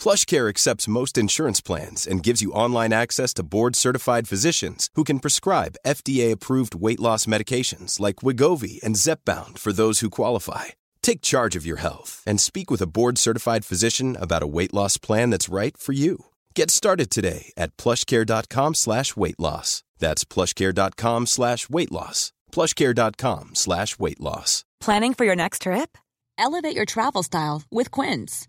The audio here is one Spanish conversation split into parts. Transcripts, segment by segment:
PlushCare accepts most insurance plans and gives you online access to board-certified physicians who can prescribe FDA-approved weight loss medications like Wigovi and Zepbound for those who qualify. Take charge of your health and speak with a board-certified physician about a weight loss plan that's right for you. Get started today at plushcare.com slash weight loss. That's plushcare.com slash weight loss. plushcare.com slash weight loss. Planning for your next trip? Elevate your travel style with Quince.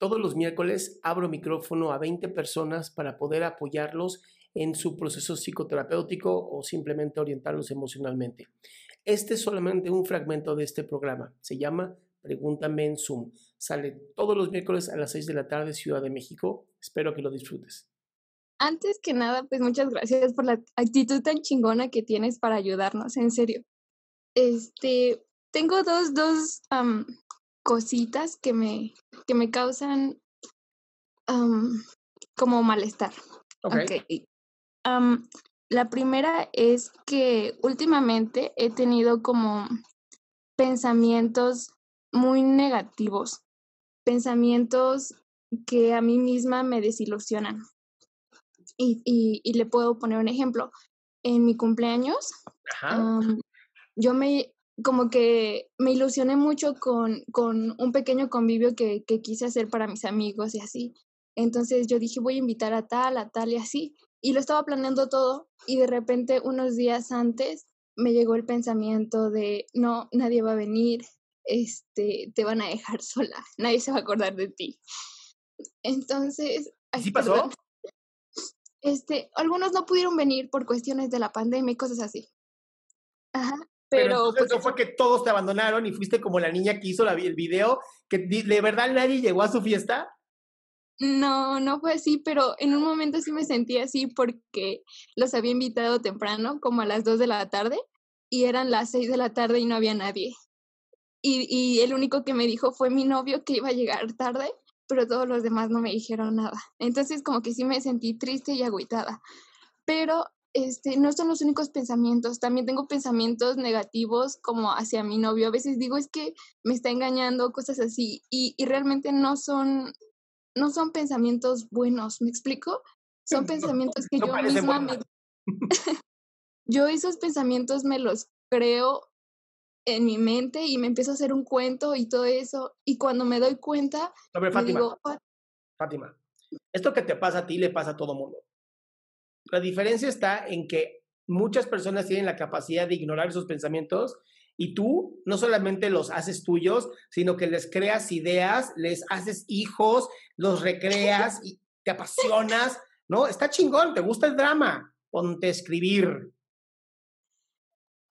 Todos los miércoles abro micrófono a 20 personas para poder apoyarlos en su proceso psicoterapéutico o simplemente orientarlos emocionalmente. Este es solamente un fragmento de este programa. Se llama Pregúntame en Zoom. Sale todos los miércoles a las 6 de la tarde, Ciudad de México. Espero que lo disfrutes. Antes que nada, pues muchas gracias por la actitud tan chingona que tienes para ayudarnos, en serio. Este, tengo dos, dos cositas que me, que me causan como malestar. Ok. Ok. Am, la primera es que últimamente he tenido como pensamientos muy negativos, pensamientos que a mí misma me desilusionan. Y, y, y le puedo poner un ejemplo. En mi cumpleaños, Ajá. yo me como que me ilusioné mucho con, con un pequeño convivio que, que quise hacer para mis amigos y así. Entonces yo dije, voy a invitar a tal, a tal y así. Y lo estaba planeando todo y de repente unos días antes me llegó el pensamiento de, no, nadie va a venir, este, te van a dejar sola, nadie se va a acordar de ti. Entonces, ay, ¿Sí pasó? perdón. Este, algunos no pudieron venir por cuestiones de la pandemia y cosas así. Ajá, Pero, pero, entonces pues, no fue que todos te abandonaron y fuiste como la niña que hizo la, el video, que de verdad nadie llegó a su fiesta. No, no fue así, pero en un momento sí me sentí así porque los había invitado temprano, como a las 2 de la tarde, y eran las 6 de la tarde y no había nadie. Y, y el único que me dijo fue mi novio que iba a llegar tarde, pero todos los demás no me dijeron nada. Entonces como que sí me sentí triste y agüitada. Pero este, no son los únicos pensamientos, también tengo pensamientos negativos como hacia mi novio. A veces digo es que me está engañando, cosas así, y, y realmente no son, no son pensamientos buenos, ¿me explico? Son No, pensamientos que no yo misma me... yo esos pensamientos me los creo en mi mente y me empiezo a hacer un cuento y todo eso, y cuando me doy cuenta, ver, me Fátima, digo, "Ah, Fátima, esto que te pasa a ti le pasa a todo mundo. La diferencia está en que muchas personas tienen la capacidad de ignorar esos pensamientos y tú no solamente los haces tuyos, sino que les creas ideas, les haces hijos, los recreas y te apasionas, ¿no? Está chingón, te gusta el drama, ponte a escribir.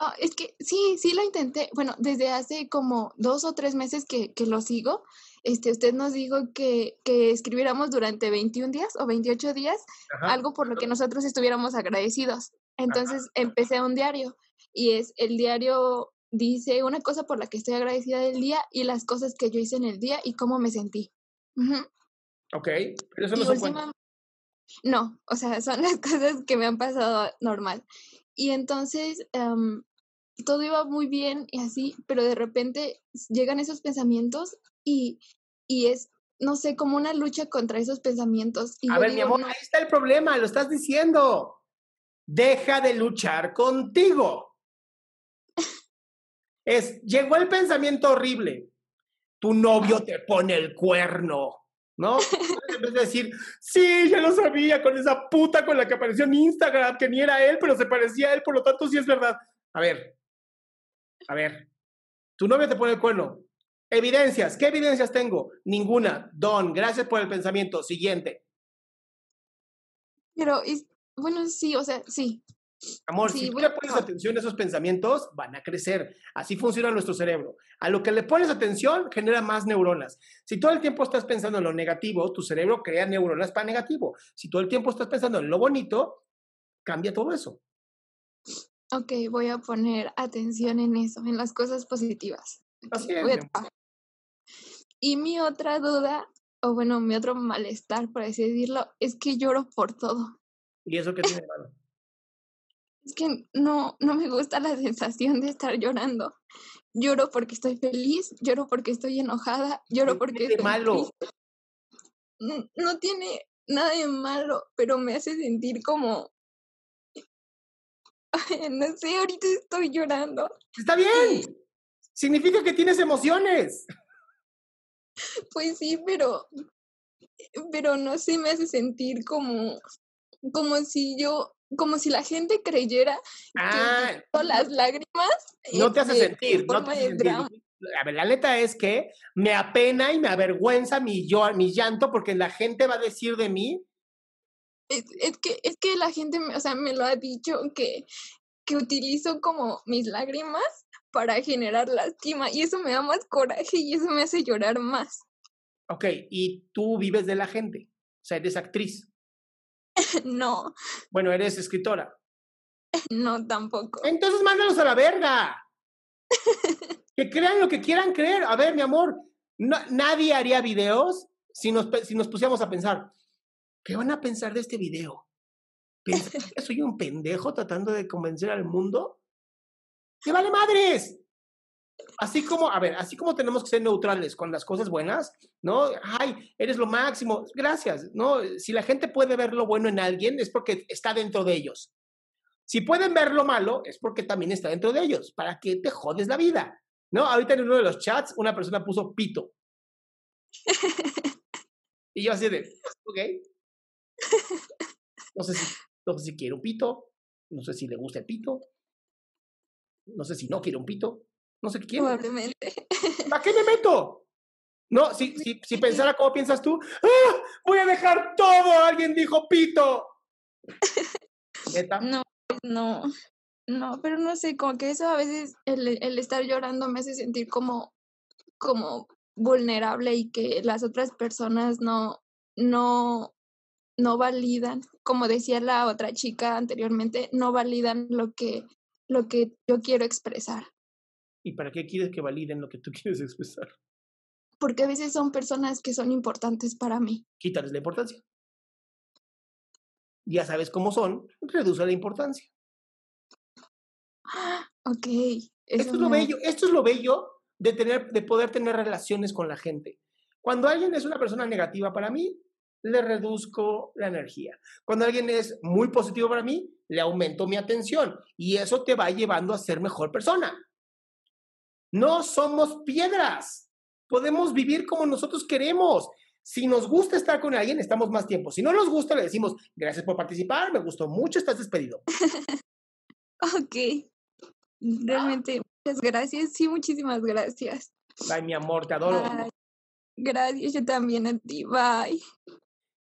Ah, es que sí, sí lo intenté. Bueno, desde hace como dos o tres meses que, que lo sigo, este, usted nos dijo que, que escribiéramos durante 21 días o 28 días Ajá. algo por lo que nosotros estuviéramos agradecidos. Entonces empecé un diario y es el diario dice una cosa por la que estoy agradecida del día y las cosas que yo hice en el día y cómo me sentí. Ujú. Ok, pero eso no última- No, o sea, son las cosas que me han pasado normal. Y entonces em, todo iba muy bien y así, pero de repente llegan esos pensamientos y, y es, no sé, como una lucha contra esos pensamientos. Y A ver, mi amor, "No, ahí está el problema, lo estás diciendo. Deja de luchar contigo. Es, llegó el pensamiento horrible. Tu novio te pone el cuerno, ¿no? En vez de decir, sí, ya lo sabía, con esa puta con la que apareció en Instagram, que ni era él, pero se parecía a él, por lo tanto sí es verdad. A ver, a ver, Tu novia te pone el cuerno. Evidencias. ¿Qué evidencias tengo? Ninguna. Don, gracias por el pensamiento. Siguiente. Pero, bueno, sí, o sea, sí. Amor, si tú le pones atención a esos pensamientos, van a crecer. Así funciona nuestro cerebro. A lo que le pones atención, genera más neuronas. Si todo el tiempo estás pensando en lo negativo, tu cerebro crea neuronas para negativo. Si todo el tiempo estás pensando en lo bonito, cambia todo eso. Ok, voy a poner atención en eso, en las cosas positivas. Así es. Y mi otra duda, o bueno, mi otro malestar, por así decirlo, es que lloro por todo. ¿Y eso qué tiene malo? Es que no, no me gusta la sensación de estar llorando. Lloro porque estoy feliz, lloro porque estoy enojada, lloro porque... Tiene malo? no tiene nada de malo, pero me hace sentir como no sé, ahorita estoy llorando. Está bien. Significa que tienes emociones. Pues sí, pero, pero no sé, me hace sentir como, como si yo, como si la gente creyera que ah. las lágrimas. No te hace sentir, no te hace sentir. A ver, la neta es que me apena y me avergüenza mi, yo, mi llanto porque la gente va a decir de mí es, que, es que la gente, o sea, me lo ha dicho que, que utilizo como mis lágrimas para generar lástima y eso me da más coraje y eso me hace llorar más. Ok, ¿y tú vives de la gente? O sea, eres actriz. no. Bueno, eres escritora. no, tampoco. Entonces mándalos a la verga. que crean lo que quieran creer. A ver, mi amor, nadie haría videos si nos, si nos pusiéramos a pensar, ¿qué van a pensar de este video? ¿Piensas que soy un pendejo tratando de convencer al mundo? ¡Qué vale madres! Así como, a ver, así como tenemos que ser neutrales con las cosas buenas, ¿no? Ay, eres lo máximo, gracias, ¿no? Si la gente puede ver lo bueno en alguien es porque está dentro de ellos. Si pueden ver lo malo es porque también está dentro de ellos. ¿Para qué te jodes la vida? ¿No? Ahorita en uno de los chats una persona puso pito. Y yo así de, ok. No sé si no sé si quiere un pito, no sé si le gusta el pito, no sé si no quiere un pito, no sé qué quiere. Probablemente. ¿Para qué me meto? No, si, si, si pensara como piensas tú, ¡Ah! voy a dejar todo, alguien dijo pito. No, no, no, pero no sé, como que eso a veces, el, el estar llorando me hace sentir como, como vulnerable y que las otras personas no, no, no validan, como decía la otra chica anteriormente, no validan lo que, lo que yo quiero expresar. ¿Y para qué quieres que validen lo que tú quieres expresar? Porque a veces son personas que son importantes para mí. Quítales la importancia. Ya sabes cómo son, reduce la importancia. Ok. Esto es lo bello, esto es lo bello de tener, de poder tener relaciones con la gente. Cuando alguien es una persona negativa para mí, le reduzco la energía. Cuando alguien es muy positivo para mí, le aumento mi atención y eso te va llevando a ser mejor persona. No somos piedras. Podemos vivir como nosotros queremos. Si nos gusta estar con alguien, estamos más tiempo. Si no nos gusta, le decimos, gracias por participar, me gustó mucho, estás despedido. ok. Realmente, muchas gracias. Sí, muchísimas gracias. Ay, mi amor, te adoro. Gracias, yo también a ti. Bye.